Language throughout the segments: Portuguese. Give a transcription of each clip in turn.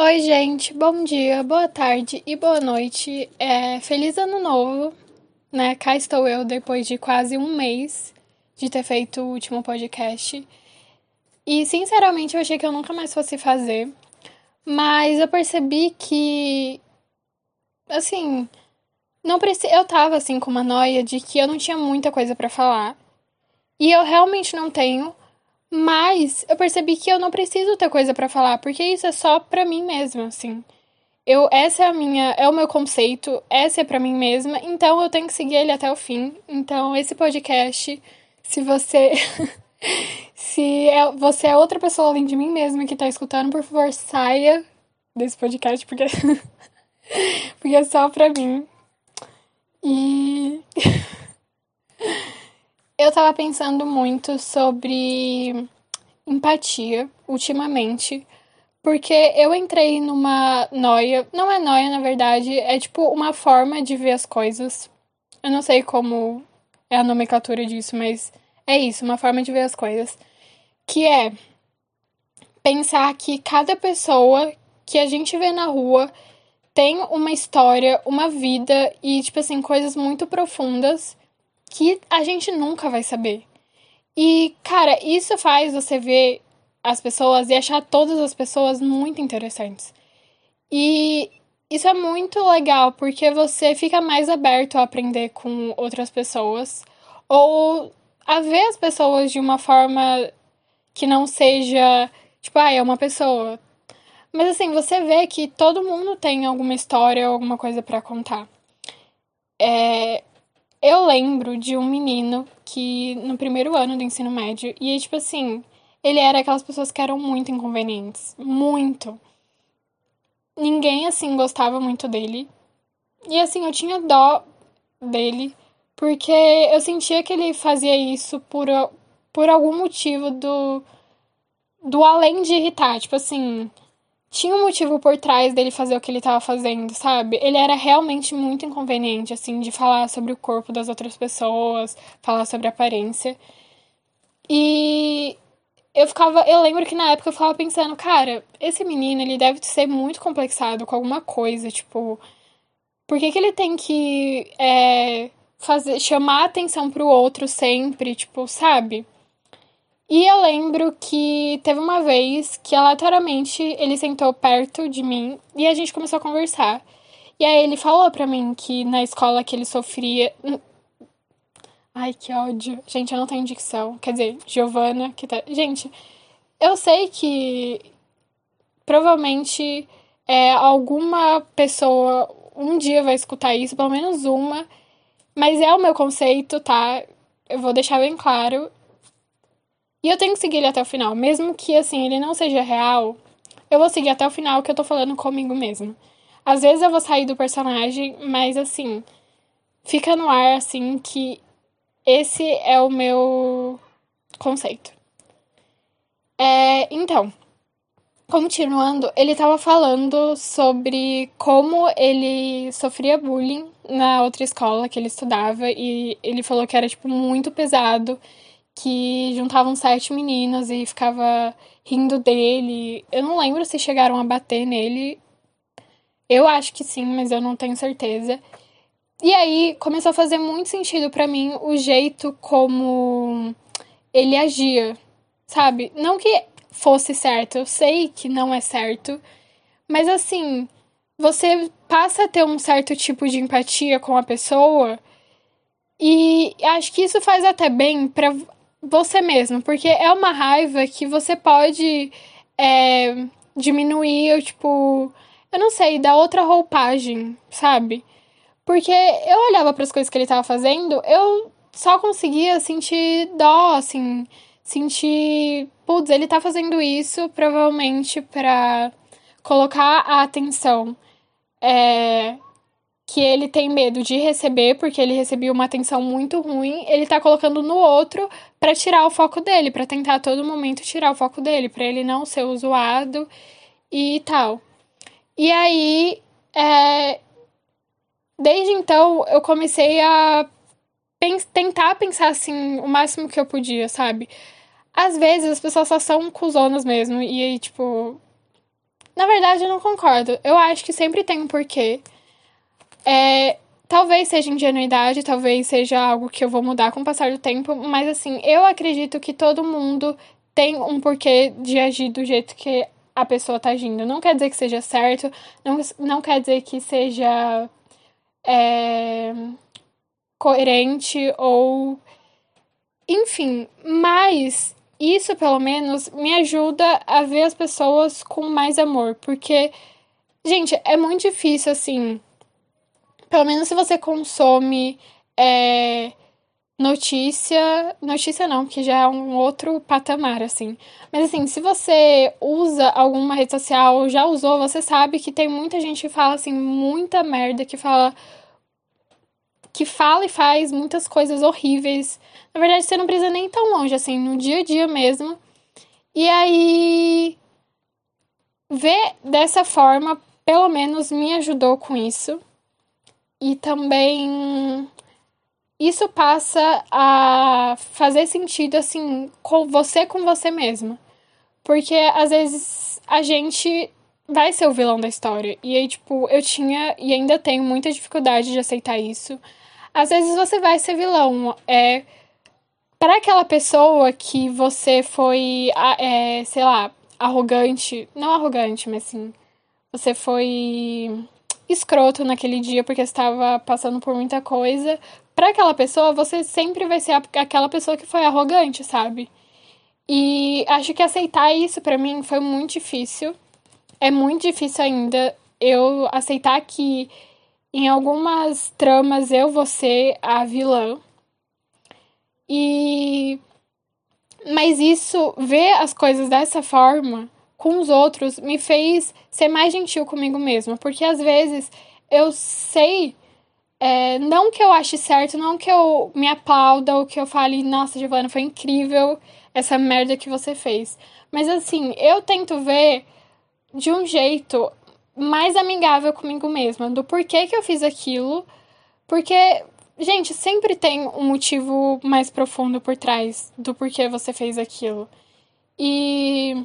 Oi, gente, bom dia, boa tarde e boa noite. É, feliz ano novo, né? Cá estou eu depois de quase um mês de ter feito o último podcast. E sinceramente eu achei que eu nunca mais fosse fazer, mas eu percebi que assim, não preci... eu tava assim com uma noia de que eu não tinha muita coisa para falar. E eu realmente não tenho, mas eu percebi que eu não preciso ter coisa para falar, porque isso é só pra mim mesma, assim. Eu, essa é a minha, é o meu conceito, essa é para mim mesma, então eu tenho que seguir ele até o fim. Então esse podcast, se você se é, você é outra pessoa além de mim mesma que tá escutando, por favor, saia desse podcast porque porque é só pra mim. E eu tava pensando muito sobre empatia ultimamente, porque eu entrei numa noia, não é noia na verdade, é tipo uma forma de ver as coisas. Eu não sei como é a nomenclatura disso, mas é isso, uma forma de ver as coisas, que é pensar que cada pessoa que a gente vê na rua tem uma história, uma vida e tipo assim, coisas muito profundas que a gente nunca vai saber. E, cara, isso faz você ver as pessoas e achar todas as pessoas muito interessantes. E isso é muito legal porque você fica mais aberto a aprender com outras pessoas ou a ver as pessoas de uma forma que não seja, tipo, ah, é uma pessoa. Mas assim, você vê que todo mundo tem alguma história, alguma coisa para contar. É, eu lembro de um menino que no primeiro ano do ensino médio, e tipo assim, ele era aquelas pessoas que eram muito inconvenientes. Muito. Ninguém assim gostava muito dele. E assim, eu tinha dó dele, porque eu sentia que ele fazia isso por, por algum motivo do. do além de irritar. Tipo assim, tinha um motivo por trás dele fazer o que ele estava fazendo, sabe? Ele era realmente muito inconveniente, assim, de falar sobre o corpo das outras pessoas, falar sobre aparência. E eu ficava, eu lembro que na época eu ficava pensando, cara, esse menino, ele deve ser muito complexado com alguma coisa, tipo, por que, que ele tem que é, fazer, chamar atenção pro outro sempre, tipo, sabe? E eu lembro que teve uma vez que aleatoriamente ele sentou perto de mim e a gente começou a conversar. E aí ele falou pra mim que na escola que ele sofria. Ai, que ódio. Gente, eu não tenho dicção. Quer dizer, Giovana, que tá. Gente, eu sei que provavelmente é, alguma pessoa um dia vai escutar isso, pelo menos uma. Mas é o meu conceito, tá? Eu vou deixar bem claro. E eu tenho que seguir ele até o final. Mesmo que, assim, ele não seja real, eu vou seguir até o final que eu tô falando comigo mesmo. Às vezes eu vou sair do personagem, mas, assim, fica no ar, assim, que esse é o meu conceito. É, então, continuando, ele tava falando sobre como ele sofria bullying na outra escola que ele estudava e ele falou que era, tipo, muito pesado que juntavam sete meninas e ficava rindo dele. Eu não lembro se chegaram a bater nele. Eu acho que sim, mas eu não tenho certeza. E aí começou a fazer muito sentido para mim o jeito como ele agia, sabe? Não que fosse certo, eu sei que não é certo, mas assim, você passa a ter um certo tipo de empatia com a pessoa e acho que isso faz até bem para você mesmo, porque é uma raiva que você pode é, diminuir, tipo, eu não sei, dar outra roupagem, sabe? Porque eu olhava para as coisas que ele tava fazendo, eu só conseguia sentir dó, assim, sentir, putz, ele tá fazendo isso provavelmente para colocar a atenção é, que ele tem medo de receber, porque ele recebeu uma atenção muito ruim, ele tá colocando no outro para tirar o foco dele, para tentar a todo momento tirar o foco dele, para ele não ser zoado e tal. E aí, é... desde então, eu comecei a pens tentar pensar assim o máximo que eu podia, sabe? Às vezes as pessoas só são cuzonas mesmo, e aí, tipo, Na verdade, eu não concordo. Eu acho que sempre tem um porquê. É, talvez seja ingenuidade, talvez seja algo que eu vou mudar com o passar do tempo, mas assim, eu acredito que todo mundo tem um porquê de agir do jeito que a pessoa tá agindo. Não quer dizer que seja certo, não, não quer dizer que seja é, coerente ou. Enfim, mas isso pelo menos me ajuda a ver as pessoas com mais amor, porque, gente, é muito difícil assim. Pelo menos se você consome é, notícia. Notícia não, que já é um outro patamar, assim. Mas assim, se você usa alguma rede social, já usou, você sabe que tem muita gente que fala assim, muita merda, que fala que fala e faz muitas coisas horríveis. Na verdade, você não precisa nem tão longe, assim, no dia a dia mesmo. E aí, ver dessa forma, pelo menos me ajudou com isso. E também isso passa a fazer sentido, assim, com você com você mesma. Porque às vezes a gente vai ser o vilão da história. E aí, tipo, eu tinha e ainda tenho muita dificuldade de aceitar isso às vezes você vai ser vilão. É, para aquela pessoa que você foi, é, sei lá, arrogante, não arrogante, mas assim, você foi escroto naquele dia porque estava passando por muita coisa. Para aquela pessoa, você sempre vai ser aquela pessoa que foi arrogante, sabe? E acho que aceitar isso para mim foi muito difícil. É muito difícil ainda eu aceitar que em algumas tramas eu vou ser a vilã. E mas isso ver as coisas dessa forma com os outros me fez ser mais gentil comigo mesma, porque às vezes eu sei é, não que eu ache certo, não que eu me aplauda ou que eu fale, nossa, Giovana, foi incrível essa merda que você fez. Mas assim, eu tento ver de um jeito mais amigável comigo mesma, do porquê que eu fiz aquilo. Porque, gente, sempre tem um motivo mais profundo por trás do porquê você fez aquilo. E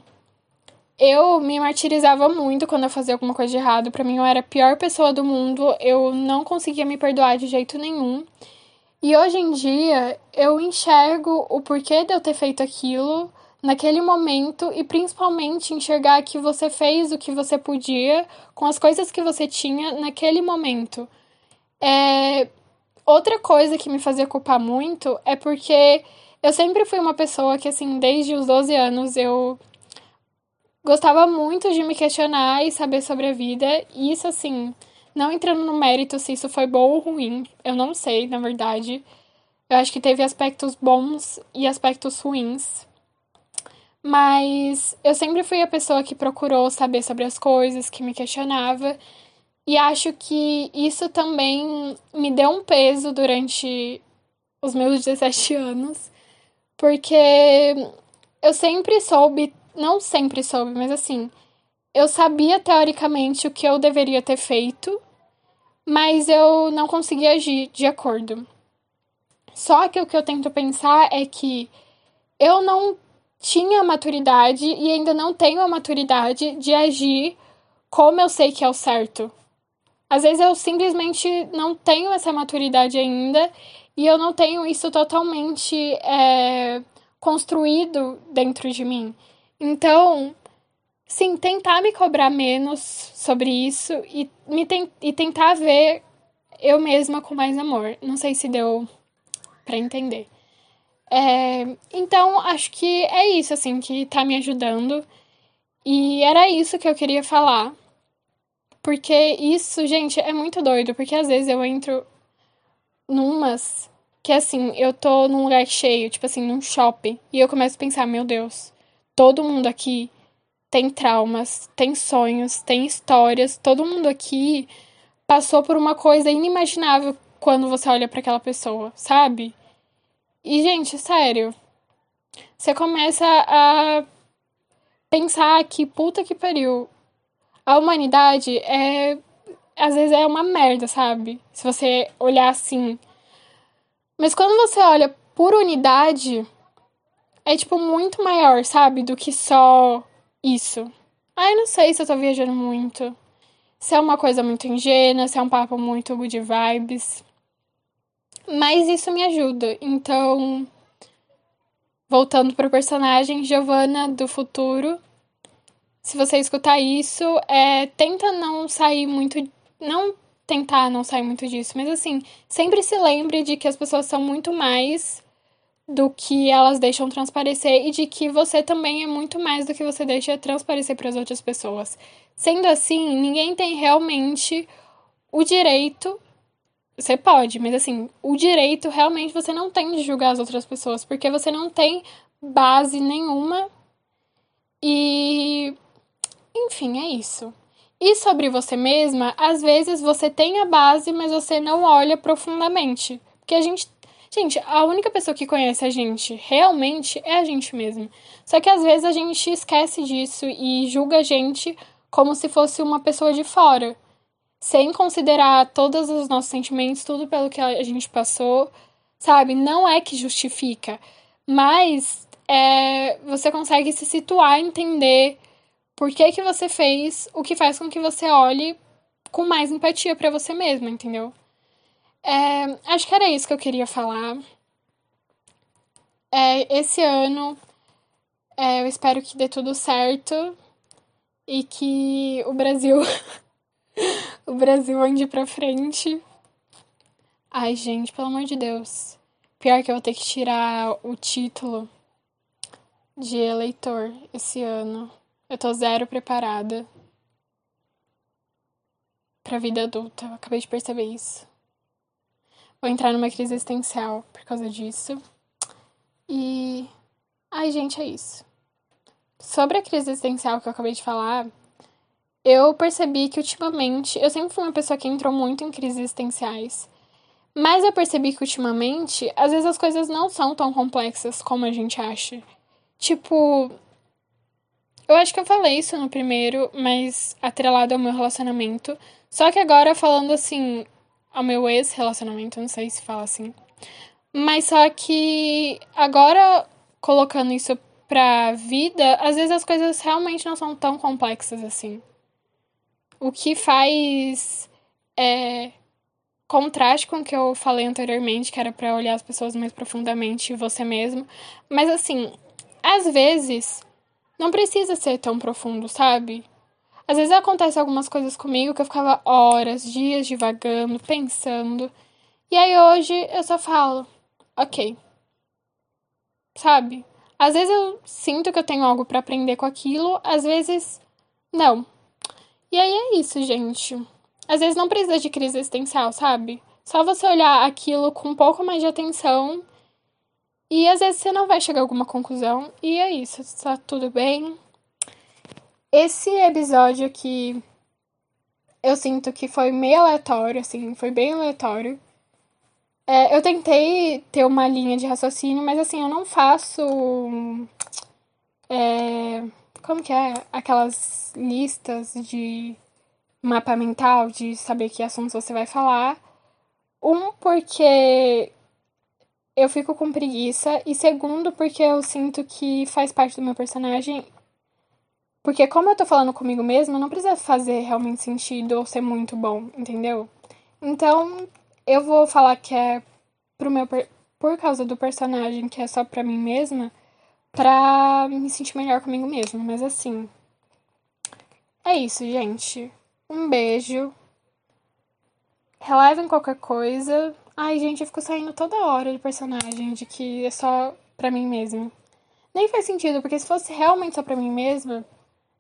eu me martirizava muito quando eu fazia alguma coisa de errado. Para mim, eu era a pior pessoa do mundo. Eu não conseguia me perdoar de jeito nenhum. E hoje em dia, eu enxergo o porquê de eu ter feito aquilo naquele momento e principalmente enxergar que você fez o que você podia com as coisas que você tinha naquele momento. É... Outra coisa que me fazia culpar muito é porque eu sempre fui uma pessoa que, assim, desde os 12 anos eu gostava muito de me questionar e saber sobre a vida. E isso, assim, não entrando no mérito se isso foi bom ou ruim, eu não sei, na verdade. Eu acho que teve aspectos bons e aspectos ruins. Mas eu sempre fui a pessoa que procurou saber sobre as coisas, que me questionava. E acho que isso também me deu um peso durante os meus 17 anos. Porque eu sempre soube, não sempre soube, mas assim, eu sabia teoricamente o que eu deveria ter feito, mas eu não conseguia agir de acordo. Só que o que eu tento pensar é que eu não tinha maturidade e ainda não tenho a maturidade de agir como eu sei que é o certo. Às vezes eu simplesmente não tenho essa maturidade ainda e eu não tenho isso totalmente é, construído dentro de mim. Então, sim, tentar me cobrar menos sobre isso e, me e tentar ver eu mesma com mais amor. Não sei se deu para entender. É, então, acho que é isso, assim, que tá me ajudando. E era isso que eu queria falar. Porque isso, gente, é muito doido. Porque às vezes eu entro numas que, assim, eu tô num lugar cheio, tipo assim, num shopping. E eu começo a pensar, meu Deus, todo mundo aqui tem traumas, tem sonhos, tem histórias. Todo mundo aqui passou por uma coisa inimaginável quando você olha para aquela pessoa, sabe? E, gente, sério. Você começa a pensar que puta que pariu. A humanidade é. Às vezes é uma merda, sabe? Se você olhar assim. Mas quando você olha por unidade, é tipo muito maior, sabe? Do que só isso. Ai, não sei se eu tô viajando muito. Se é uma coisa muito ingênua, se é um papo muito good vibes. Mas isso me ajuda. Então, voltando pro personagem, Giovanna do futuro. Se você escutar isso, é, tenta não sair muito. Não tentar não sair muito disso, mas assim, sempre se lembre de que as pessoas são muito mais do que elas deixam transparecer e de que você também é muito mais do que você deixa transparecer para as outras pessoas. Sendo assim, ninguém tem realmente o direito. Você pode, mas assim, o direito realmente você não tem de julgar as outras pessoas, porque você não tem base nenhuma. E. Enfim, é isso. E sobre você mesma, às vezes você tem a base, mas você não olha profundamente. Porque a gente. Gente, a única pessoa que conhece a gente realmente é a gente mesma. Só que às vezes a gente esquece disso e julga a gente como se fosse uma pessoa de fora. Sem considerar todos os nossos sentimentos, tudo pelo que a gente passou, sabe? Não é que justifica, mas é, você consegue se situar, entender por que, que você fez, o que faz com que você olhe com mais empatia para você mesma, entendeu? É, acho que era isso que eu queria falar. É, esse ano é, eu espero que dê tudo certo e que o Brasil o Brasil ande pra frente. Ai, gente, pelo amor de Deus. Pior que eu vou ter que tirar o título de eleitor esse ano. Eu tô zero preparada pra vida adulta. Eu acabei de perceber isso. Vou entrar numa crise existencial por causa disso. E. Ai, gente, é isso. Sobre a crise existencial que eu acabei de falar, eu percebi que ultimamente. Eu sempre fui uma pessoa que entrou muito em crises existenciais. Mas eu percebi que ultimamente, às vezes as coisas não são tão complexas como a gente acha. Tipo, eu acho que eu falei isso no primeiro, mas atrelado ao meu relacionamento. Só que agora falando assim, ao meu ex-relacionamento, não sei se fala assim. Mas só que agora colocando isso pra vida, às vezes as coisas realmente não são tão complexas assim. O que faz é, contraste com o que eu falei anteriormente, que era para olhar as pessoas mais profundamente você mesmo. Mas assim, às vezes não precisa ser tão profundo, sabe? Às vezes acontece algumas coisas comigo que eu ficava horas, dias divagando, pensando. E aí hoje eu só falo, ok. Sabe? Às vezes eu sinto que eu tenho algo para aprender com aquilo, às vezes não. E aí é isso, gente. Às vezes não precisa de crise existencial, sabe? Só você olhar aquilo com um pouco mais de atenção e às vezes você não vai chegar a alguma conclusão. E é isso, tá tudo bem. Esse episódio aqui eu sinto que foi meio aleatório, assim, foi bem aleatório. É, eu tentei ter uma linha de raciocínio, mas assim, eu não faço. É, como que é? Aquelas listas de mapa mental, de saber que assuntos você vai falar. Um, porque eu fico com preguiça. E segundo, porque eu sinto que faz parte do meu personagem. Porque como eu tô falando comigo mesma, não precisa fazer realmente sentido ou ser muito bom, entendeu? Então, eu vou falar que é pro meu por causa do personagem que é só pra mim mesma, pra me sentir melhor comigo mesma. Mas assim. É isso, gente. Um beijo. Relevem qualquer coisa. Ai, gente, eu fico saindo toda hora de personagem, de que é só pra mim mesma. Nem faz sentido, porque se fosse realmente só pra mim mesma,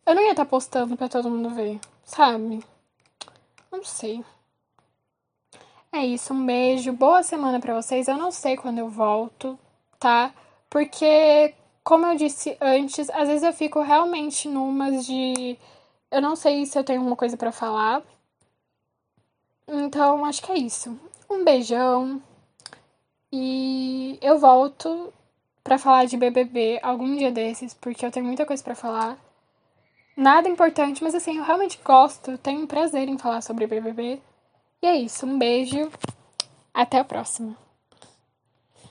eu não ia estar tá postando pra todo mundo ver, sabe? Não sei. É isso, um beijo, boa semana para vocês. Eu não sei quando eu volto, tá? Porque, como eu disse antes, às vezes eu fico realmente numas de. Eu não sei se eu tenho alguma coisa para falar. Então, acho que é isso. Um beijão. E eu volto para falar de BBB algum dia desses, porque eu tenho muita coisa para falar. Nada importante, mas assim, eu realmente gosto, tenho prazer em falar sobre BBB. E é isso, um beijo. Até a próxima.